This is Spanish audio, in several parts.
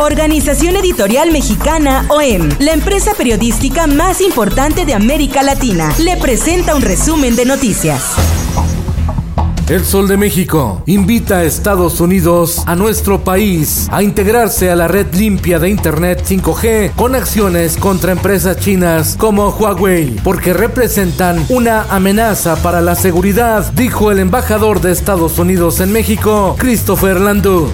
Organización Editorial Mexicana OEM, la empresa periodística más importante de América Latina, le presenta un resumen de noticias. El Sol de México invita a Estados Unidos, a nuestro país, a integrarse a la red limpia de Internet 5G con acciones contra empresas chinas como Huawei, porque representan una amenaza para la seguridad, dijo el embajador de Estados Unidos en México, Christopher Landau.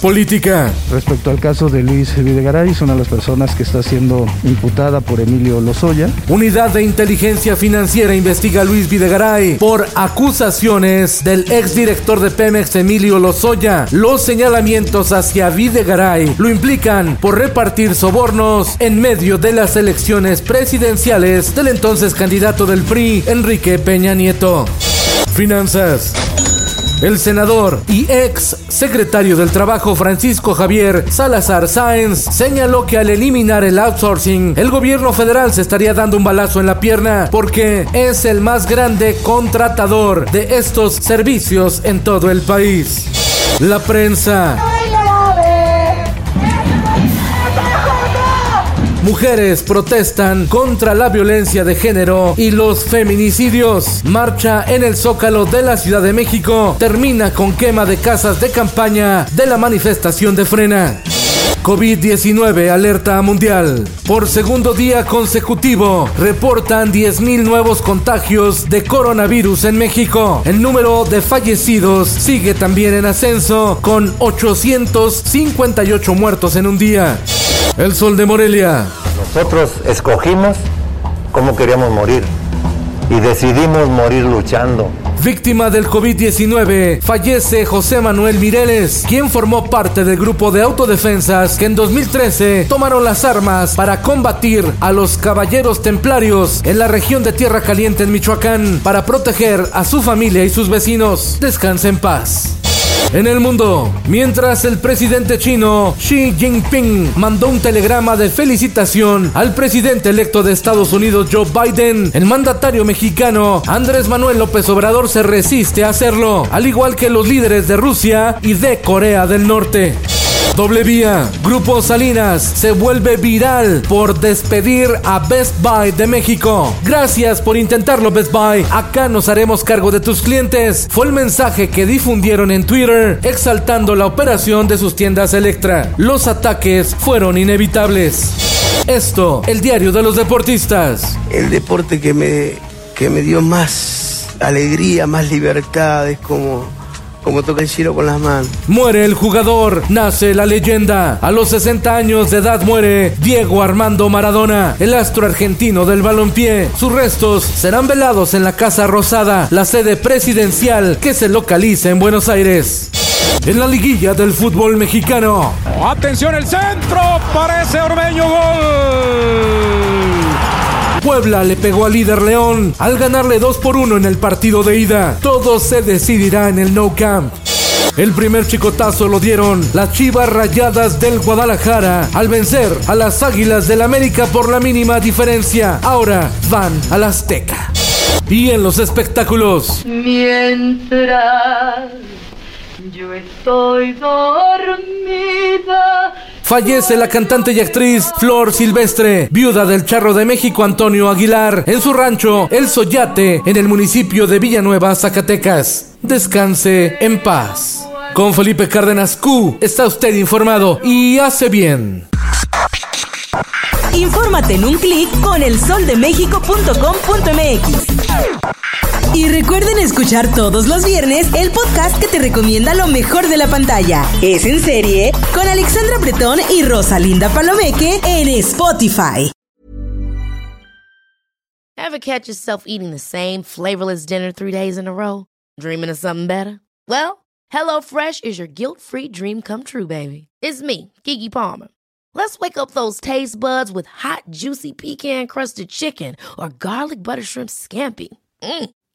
Política. Respecto al caso de Luis Videgaray, es una de las personas que está siendo imputada por Emilio Lozoya. Unidad de Inteligencia Financiera investiga a Luis Videgaray por acusaciones del exdirector de Pemex, Emilio Lozoya. Los señalamientos hacia Videgaray lo implican por repartir sobornos en medio de las elecciones presidenciales del entonces candidato del PRI, Enrique Peña Nieto. Finanzas. El senador y ex secretario del Trabajo Francisco Javier Salazar Sáenz señaló que al eliminar el outsourcing, el gobierno federal se estaría dando un balazo en la pierna porque es el más grande contratador de estos servicios en todo el país. La prensa. Mujeres protestan contra la violencia de género y los feminicidios. Marcha en el Zócalo de la Ciudad de México termina con quema de casas de campaña de la manifestación de frena. COVID-19 alerta mundial. Por segundo día consecutivo, reportan 10.000 nuevos contagios de coronavirus en México. El número de fallecidos sigue también en ascenso, con 858 muertos en un día. El Sol de Morelia. Nosotros escogimos cómo queríamos morir y decidimos morir luchando. Víctima del COVID-19, fallece José Manuel Mireles, quien formó parte del grupo de autodefensas que en 2013 tomaron las armas para combatir a los caballeros templarios en la región de Tierra Caliente en Michoacán para proteger a su familia y sus vecinos. Descanse en paz. En el mundo, mientras el presidente chino Xi Jinping mandó un telegrama de felicitación al presidente electo de Estados Unidos Joe Biden, el mandatario mexicano Andrés Manuel López Obrador se resiste a hacerlo, al igual que los líderes de Rusia y de Corea del Norte. Doble vía. Grupo Salinas se vuelve viral por despedir a Best Buy de México. Gracias por intentarlo, Best Buy. Acá nos haremos cargo de tus clientes. Fue el mensaje que difundieron en Twitter, exaltando la operación de sus tiendas Electra. Los ataques fueron inevitables. Esto, el diario de los deportistas. El deporte que me, que me dio más alegría, más libertad, es como como toca el cielo con las manos. Muere el jugador, nace la leyenda. A los 60 años de edad muere Diego Armando Maradona, el astro argentino del balompié. Sus restos serán velados en la Casa Rosada, la sede presidencial que se localiza en Buenos Aires. En la liguilla del fútbol mexicano. Atención el centro, parece Ormeño gol. Puebla le pegó al líder León al ganarle 2 por 1 en el partido de ida. Todo se decidirá en el No Camp. El primer chicotazo lo dieron las Chivas Rayadas del Guadalajara al vencer a las Águilas del América por la mínima diferencia. Ahora van al Azteca. Y en los espectáculos. Mientras yo estoy dormida. Fallece la cantante y actriz Flor Silvestre, viuda del charro de México Antonio Aguilar, en su rancho El Soyate, en el municipio de Villanueva, Zacatecas. Descanse en paz. Con Felipe Cárdenas Q está usted informado y hace bien. Infórmate en un clic con elsoldemexico.com.mx. Y recuerden escuchar todos los viernes el podcast que te recomienda lo mejor de la pantalla. Es en serie con Alexandra Bretón y Rosalinda Palomeque en Spotify. Ever catch yourself eating the same flavorless dinner three days in a row? Dreaming of something better? Well, HelloFresh is your guilt-free dream come true, baby. It's me, Kiki Palmer. Let's wake up those taste buds with hot, juicy pecan-crusted chicken or garlic butter shrimp scampi. Mm.